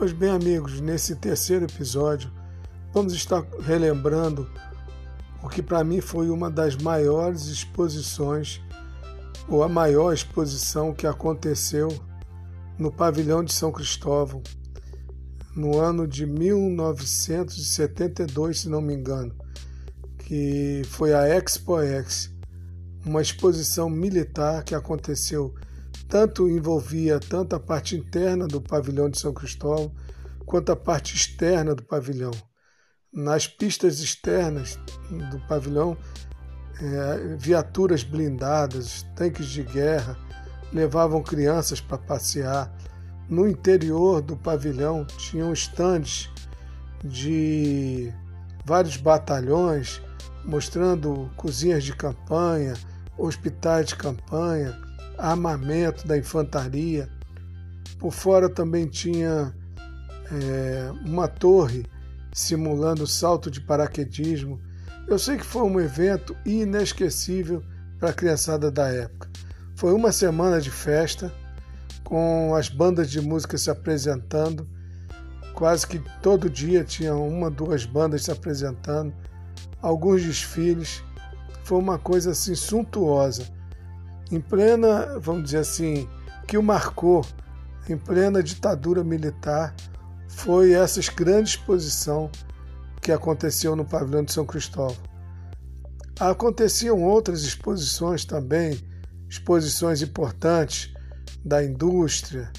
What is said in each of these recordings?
Pois bem, amigos, nesse terceiro episódio, vamos estar relembrando o que para mim foi uma das maiores exposições, ou a maior exposição que aconteceu no pavilhão de São Cristóvão, no ano de 1972, se não me engano, que foi a Expo uma exposição militar que aconteceu tanto envolvia tanto a parte interna do pavilhão de São Cristóvão quanto a parte externa do pavilhão. Nas pistas externas do pavilhão, é, viaturas blindadas, tanques de guerra levavam crianças para passear. No interior do pavilhão tinham estandes de vários batalhões mostrando cozinhas de campanha, hospitais de campanha, armamento da infantaria. Por fora também tinha é, uma torre simulando salto de paraquedismo. Eu sei que foi um evento inesquecível para a criançada da época. Foi uma semana de festa, com as bandas de música se apresentando. Quase que todo dia tinha uma, duas bandas se apresentando, alguns desfiles. Foi uma coisa assim suntuosa em plena, vamos dizer assim, que o marcou em plena ditadura militar foi essa grande exposição que aconteceu no pavilhão de São Cristóvão. Aconteciam outras exposições também, exposições importantes da indústria,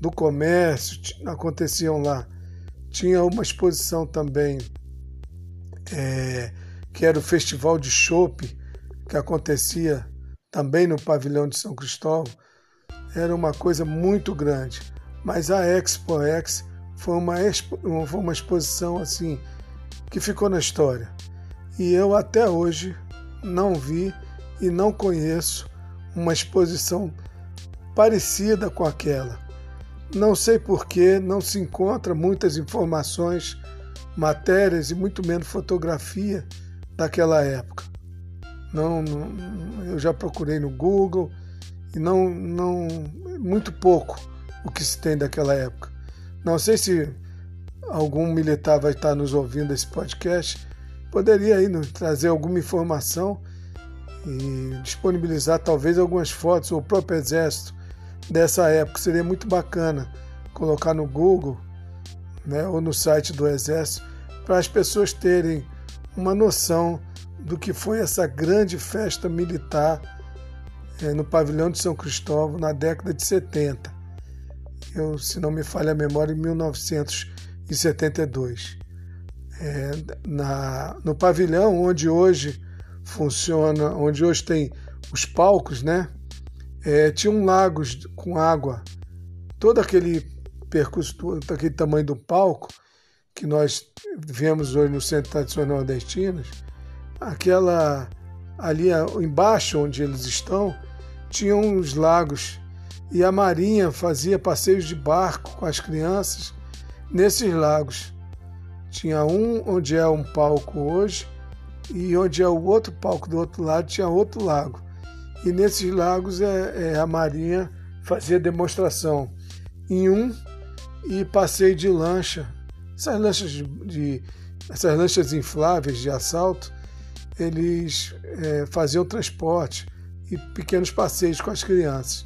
do comércio, aconteciam lá. Tinha uma exposição também é, que era o Festival de Chopp, que acontecia também no pavilhão de São Cristóvão, era uma coisa muito grande. Mas a Expo X foi uma, expo, foi uma exposição assim que ficou na história. E eu até hoje não vi e não conheço uma exposição parecida com aquela. Não sei por que não se encontra muitas informações, matérias e muito menos fotografia daquela época. Não, não, eu já procurei no Google e não, não, muito pouco o que se tem daquela época. Não sei se algum militar vai estar nos ouvindo esse podcast, poderia aí nos trazer alguma informação e disponibilizar talvez algumas fotos ou o próprio exército dessa época. Seria muito bacana colocar no Google né, ou no site do exército para as pessoas terem uma noção do que foi essa grande festa militar é, no pavilhão de São Cristóvão na década de 70. Eu, se não me falha a memória, em 1972. É, na, no pavilhão onde hoje funciona, onde hoje tem os palcos, né? É, tinha um lagos com água. Todo aquele percurso, todo aquele tamanho do palco que nós vemos hoje no Centro Tradicional Nordestinas, aquela ali embaixo onde eles estão, tinham uns lagos e a marinha fazia passeios de barco com as crianças nesses lagos. Tinha um onde é um palco hoje e onde é o outro palco do outro lado tinha outro lago. E nesses lagos é, é a marinha fazia demonstração em um e passeio de lancha. Essas lanchas de, de essas lanchas infláveis de assalto eles é, faziam transporte e pequenos passeios com as crianças.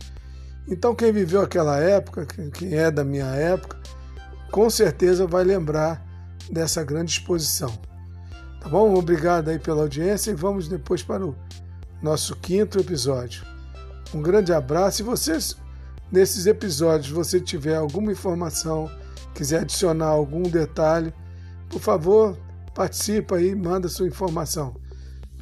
Então, quem viveu aquela época, quem é da minha época, com certeza vai lembrar dessa grande exposição. Tá bom? Obrigado aí pela audiência e vamos depois para o nosso quinto episódio. Um grande abraço e vocês, nesses episódios, você tiver alguma informação, quiser adicionar algum detalhe, por favor, participa aí, manda sua informação.